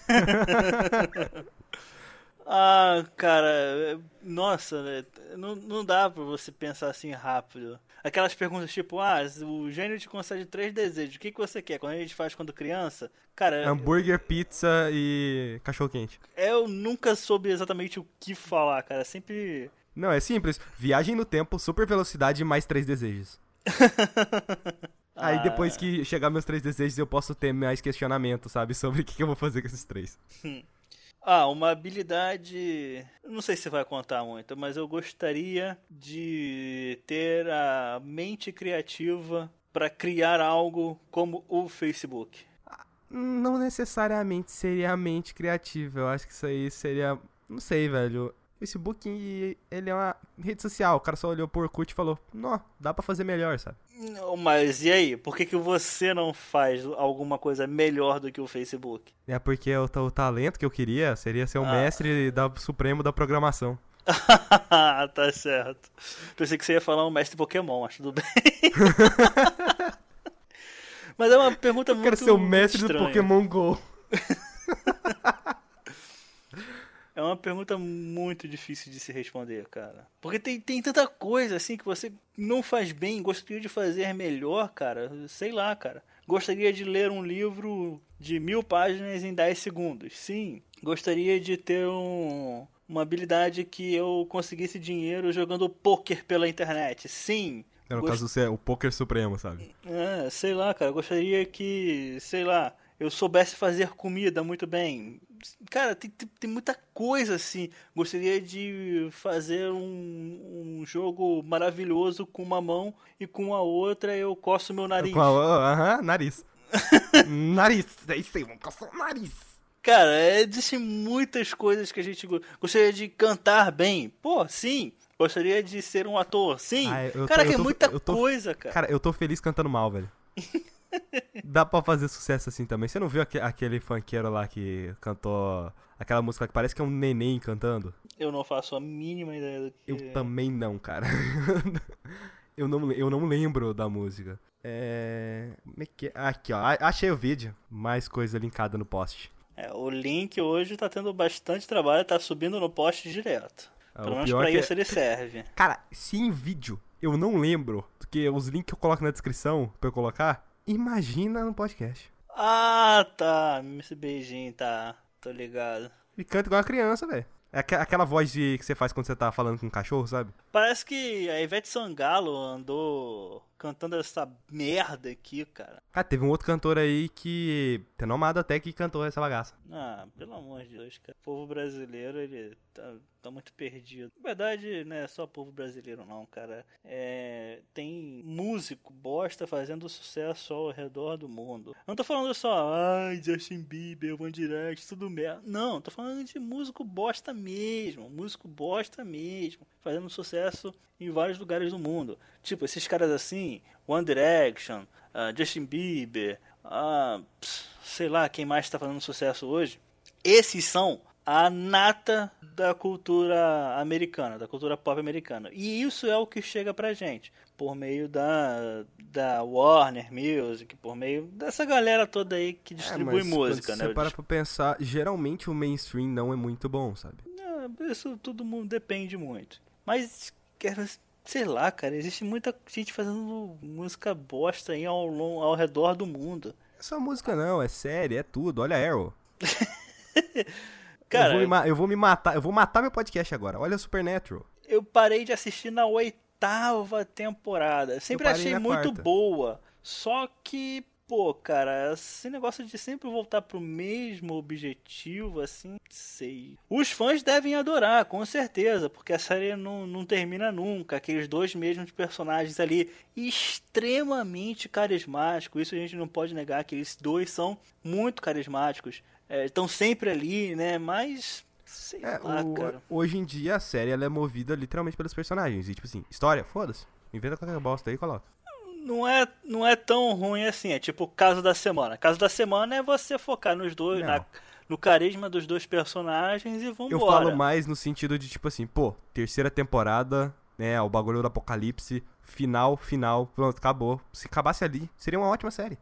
Ah, cara, nossa, né? não, não dá pra você pensar assim rápido. Aquelas perguntas tipo, ah, o gênio te concede três desejos, o que, que você quer? Quando a gente faz quando criança, cara. Hambúrguer, pizza e cachorro quente. Eu nunca soube exatamente o que falar, cara. Sempre. Não, é simples. Viagem no tempo, super velocidade e mais três desejos. Aí ah. depois que chegar meus três desejos, eu posso ter mais questionamento, sabe? Sobre o que, que eu vou fazer com esses três. Ah, uma habilidade. Não sei se vai contar muito, mas eu gostaria de ter a mente criativa para criar algo como o Facebook. Não necessariamente seria a mente criativa. Eu acho que isso aí seria. Não sei, velho. Facebook, ele é uma rede social. O cara só olhou por Orkut e falou: Não, dá pra fazer melhor, sabe? Não, mas e aí? Por que, que você não faz alguma coisa melhor do que o Facebook? É porque o, o talento que eu queria seria ser o ah. mestre da, supremo da programação. tá certo. Pensei que você ia falar um mestre Pokémon, mas tudo bem. mas é uma pergunta eu muito. Eu quero ser o mestre estranha. do Pokémon GO. É uma pergunta muito difícil de se responder, cara. Porque tem, tem tanta coisa assim que você não faz bem, gostaria de fazer melhor, cara. Sei lá, cara. Gostaria de ler um livro de mil páginas em 10 segundos. Sim. Gostaria de ter um, uma habilidade que eu conseguisse dinheiro jogando poker pela internet. Sim. É, no Gost... caso, você é o poker supremo, sabe? É, sei lá, cara. Gostaria que, sei lá, eu soubesse fazer comida muito bem. Cara, tem, tem, tem muita coisa assim. Gostaria de fazer um, um, jogo maravilhoso com uma mão e com a outra eu coço meu nariz. Aham, uh -huh, nariz. nariz, é isso aí, vamos coçar o nariz. Cara, existem muitas coisas que a gente gostaria de cantar bem. Pô, sim. Gostaria de ser um ator, sim. Cara, tô, que é muita tô, coisa, cara. Cara, eu tô feliz cantando mal, velho. Dá pra fazer sucesso assim também. Você não viu aquele funkeiro lá que cantou aquela música que parece que é um neném cantando? Eu não faço a mínima ideia do que Eu é. também não, cara. eu, não, eu não lembro da música. É. é aqui, ó. Achei o vídeo. Mais coisa linkada no post. É, o link hoje tá tendo bastante trabalho, tá subindo no post direto. É, Pelo menos pra isso é... ele serve. Cara, se em vídeo eu não lembro, porque os links que eu coloco na descrição pra eu colocar, Imagina no podcast. Ah, tá. Esse beijinho, tá. Tô ligado. E canta igual uma criança, velho. É aquela voz de, que você faz quando você tá falando com um cachorro, sabe? Parece que a Ivete Sangalo andou cantando essa merda aqui, cara. Ah, teve um outro cantor aí que. Tenomado até que cantou essa bagaça. Ah, pelo amor de Deus, cara. O povo brasileiro, ele tá, tá muito perdido. Na verdade, não é só povo brasileiro, não, cara. É, tem músico bosta fazendo sucesso ao redor do mundo. Eu não tô falando só, ai, Justin Bieber, One Direct, tudo merda. Não, tô falando de músico bosta mesmo. Músico bosta mesmo. Fazendo sucesso em vários lugares do mundo. Tipo, esses caras assim, One Direction, uh, Justin Bieber, uh, sei lá, quem mais está fazendo sucesso hoje. Esses são a nata da cultura americana, da cultura pop americana. E isso é o que chega pra gente por meio da, da Warner Music, por meio dessa galera toda aí que distribui é, música, né? Você para pra pensar, geralmente o mainstream não é muito bom, sabe? É, isso todo mundo depende muito. Mas, sei lá, cara, existe muita gente fazendo música bosta aí ao, ao redor do mundo. É só música não, é série, é tudo. Olha Arrow. cara, eu vou, me, eu vou me matar, eu vou matar meu podcast agora. Olha Supernatural. Eu parei de assistir na oitava temporada. Sempre achei muito quarta. boa. Só que, pô, cara, esse negócio de sempre voltar pro mesmo objetivo, assim, sei. Os fãs devem adorar, com certeza, porque a série não, não termina nunca. Aqueles dois mesmos personagens ali, extremamente carismáticos. Isso a gente não pode negar, que eles dois são muito carismáticos. Estão é, sempre ali, né? Mas Sei é, lá, o, cara. Hoje em dia a série ela é movida literalmente pelos personagens. E tipo assim, história, foda-se. Inventa qualquer bosta aí e coloca. Não é, não é tão ruim assim, é tipo caso da semana. Caso da semana é você focar nos dois, na, no carisma dos dois personagens e vambora. Eu falo mais no sentido de tipo assim, pô, terceira temporada, né, o bagulho do apocalipse, final, final, pronto, acabou. Se acabasse ali, seria uma ótima série.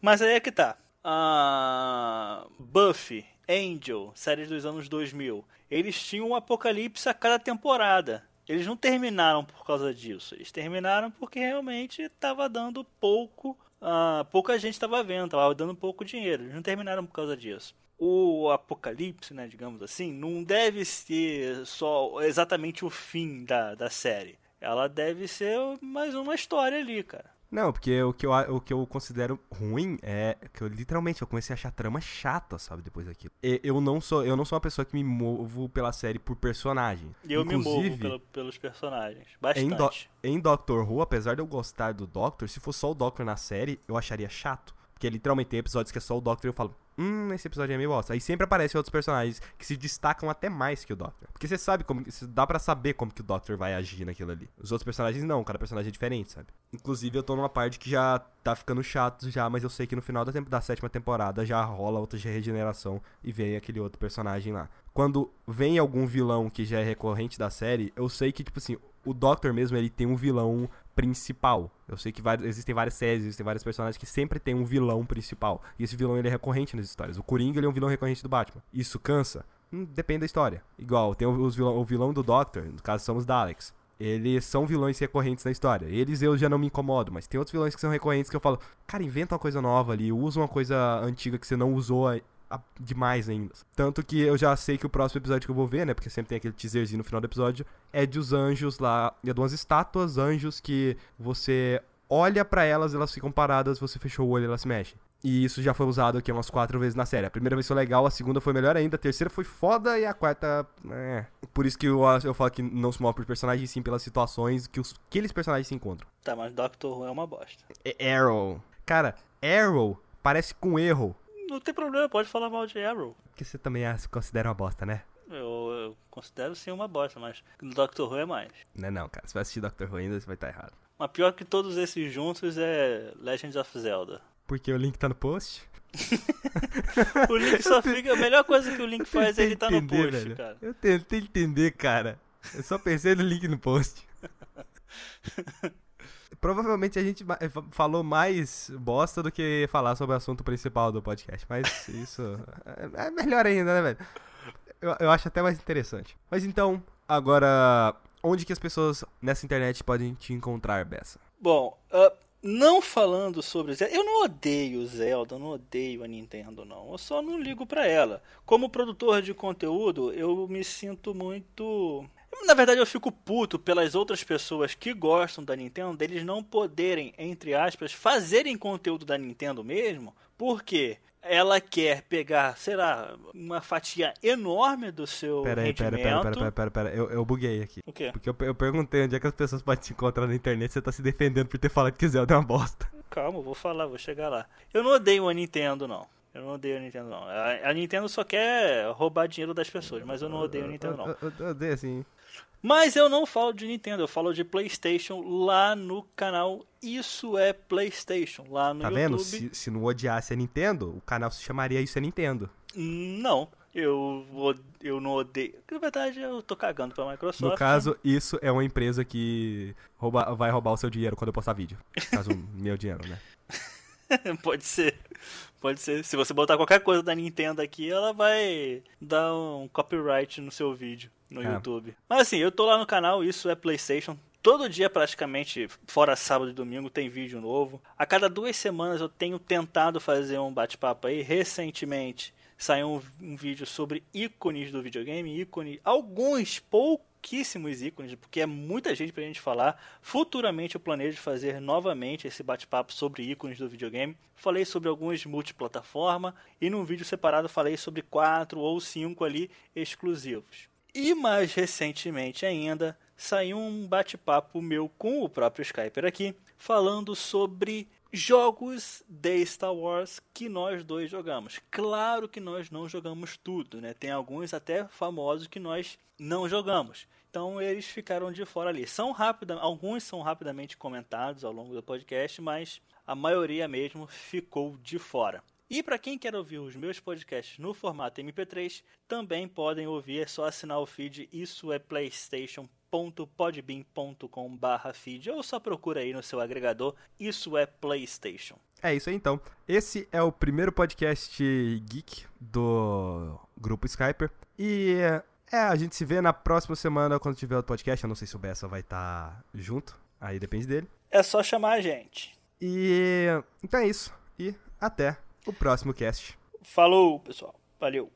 Mas aí é que tá. A Buffy Angel, séries dos anos 2000, eles tinham um apocalipse a cada temporada. Eles não terminaram por causa disso. Eles terminaram porque realmente estava dando pouco. Uh, pouca gente estava vendo, estava dando pouco dinheiro. Eles não terminaram por causa disso. O apocalipse, né, digamos assim, não deve ser só exatamente o fim da, da série. Ela deve ser mais uma história ali, cara. Não, porque o que, eu, o que eu considero ruim é que eu literalmente eu comecei a achar a trama chata, sabe, depois daquilo. E, eu não sou eu não sou uma pessoa que me movo pela série por personagem. Eu Inclusive, me movo pelo, pelos personagens, bastante. Em, do, em Doctor Who, apesar de eu gostar do Doctor, se fosse só o Doctor na série, eu acharia chato. Porque literalmente tem episódios que é só o Doctor e eu falo, hum, esse episódio é meio bosta. Aí sempre aparecem outros personagens que se destacam até mais que o Doctor. Porque você sabe como. Dá para saber como que o Doctor vai agir naquilo ali. Os outros personagens não, cada personagem é diferente, sabe? Inclusive eu tô numa parte que já tá ficando chato já, mas eu sei que no final da, da sétima temporada já rola outra regeneração e vem aquele outro personagem lá. Quando vem algum vilão que já é recorrente da série, eu sei que, tipo assim, o Doctor mesmo, ele tem um vilão principal. Eu sei que existem várias séries, existem vários personagens que sempre tem um vilão principal. E esse vilão ele é recorrente nas histórias. O Coringa ele é um vilão recorrente do Batman. Isso cansa? Hum, depende da história. Igual, tem os vilão, o vilão do Doctor, no caso são os Daleks. Eles são vilões recorrentes na história. Eles eu já não me incomodo, mas tem outros vilões que são recorrentes que eu falo, cara, inventa uma coisa nova ali, usa uma coisa antiga que você não usou demais ainda. Tanto que eu já sei que o próximo episódio que eu vou ver, né? Porque sempre tem aquele teaserzinho no final do episódio, é de os anjos lá. É de umas estátuas, anjos que você olha para elas, elas ficam paradas, você fechou o olho e elas se mexem. E isso já foi usado aqui umas quatro vezes na série. A primeira vez foi legal, a segunda foi melhor ainda, a terceira foi foda e a quarta. É. Por isso que eu, eu falo que não se move por personagens, sim pelas situações que os, aqueles personagens se encontram. Tá, mas Doctor Who é uma bosta. É Arrow. Cara, Arrow parece com erro. Não tem problema, pode falar mal de Arrow. Porque você também se considera uma bosta, né? Eu, eu, considero sim uma bosta, mas Doctor Who é mais. Não é não, cara. Se vai assistir Doctor Who ainda, você vai estar errado. Mas pior que todos esses juntos é Legends of Zelda. Porque o link tá no post? o link só fica. A melhor coisa que o link faz é ele tá no post, velho. cara. Eu tentei entender, cara. Eu só pensei no link no post. Provavelmente a gente eh, falou mais bosta do que falar sobre o assunto principal do podcast. Mas isso é, é melhor ainda, né, velho? Eu, eu acho até mais interessante. Mas então, agora, onde que as pessoas nessa internet podem te encontrar, Bessa? Bom, uh, não falando sobre Zelda, eu não odeio Zelda, eu não odeio a Nintendo, não. Eu só não ligo pra ela. Como produtor de conteúdo, eu me sinto muito Na verdade, eu fico puto pelas outras pessoas que gostam da Nintendo, deles não poderem, entre aspas, fazerem conteúdo da Nintendo mesmo, porque ela quer pegar, sei lá, uma fatia enorme do seu Pera aí, pera, rendimento. pera, pera, pera, pera, eu, eu buguei aqui. O quê? Porque eu, eu perguntei onde é que as pessoas podem te encontrar na internet você tá se defendendo por ter falado que Zelda é uma bosta. Calma, eu vou falar, vou chegar lá. Eu não odeio a Nintendo, não. Eu não odeio a Nintendo, não. A, a Nintendo só quer roubar dinheiro das pessoas, mas eu não odeio a Nintendo, não. Eu, eu, eu odeio assim. Mas eu não falo de Nintendo, eu falo de PlayStation lá no canal Isso é PlayStation, lá no Tá YouTube. vendo? Se, se não odiasse a Nintendo, o canal se chamaria Isso é Nintendo. Não, eu, eu não odeio. Na verdade, eu tô cagando pra Microsoft. No caso, isso é uma empresa que rouba, vai roubar o seu dinheiro quando eu postar vídeo. No caso, meu dinheiro, né? Pode ser. Pode ser. Se você botar qualquer coisa da Nintendo aqui, ela vai dar um copyright no seu vídeo no É. YouTube. Mas assim, eu tô lá no canal, isso é PlayStation. Todo dia, praticamente, fora sábado e domingo, tem vídeo novo. A cada duas semanas eu tenho tentado fazer um bate-papo aí. Recentemente saiu um, um vídeo sobre ícones do videogame, ícone, alguns pouquíssimos ícones, porque é muita gente pra gente falar. Futuramente eu planejo fazer novamente esse bate-papo sobre ícones do videogame. Falei sobre alguns multiplataforma e num vídeo separado falei sobre quatro ou cinco ali exclusivos. E mais recentemente ainda, saiu um bate-papo meu com o próprio Skyper aqui, falando sobre jogos de Star Wars que nós dois jogamos. Claro que nós não jogamos tudo, né? Tem alguns até famosos que nós não jogamos. Então eles ficaram de fora ali. São rápida, alguns são rapidamente comentados ao longo do podcast, mas a maioria mesmo ficou de fora. E para quem quer ouvir os meus podcasts no formato MP3, também podem ouvir, é só assinar o feed, isso é playstation.podbean.com feed ou só procura aí no seu agregador, isso é Playstation. É isso aí então. Esse é o primeiro podcast geek do grupo Skyper. E é, a gente se vê na próxima semana quando tiver o podcast. Eu não sei se o Bessa vai estar junto. Aí depende dele. É só chamar a gente. E então é isso. E até o próximo cast. Falou, pessoal. Valeu.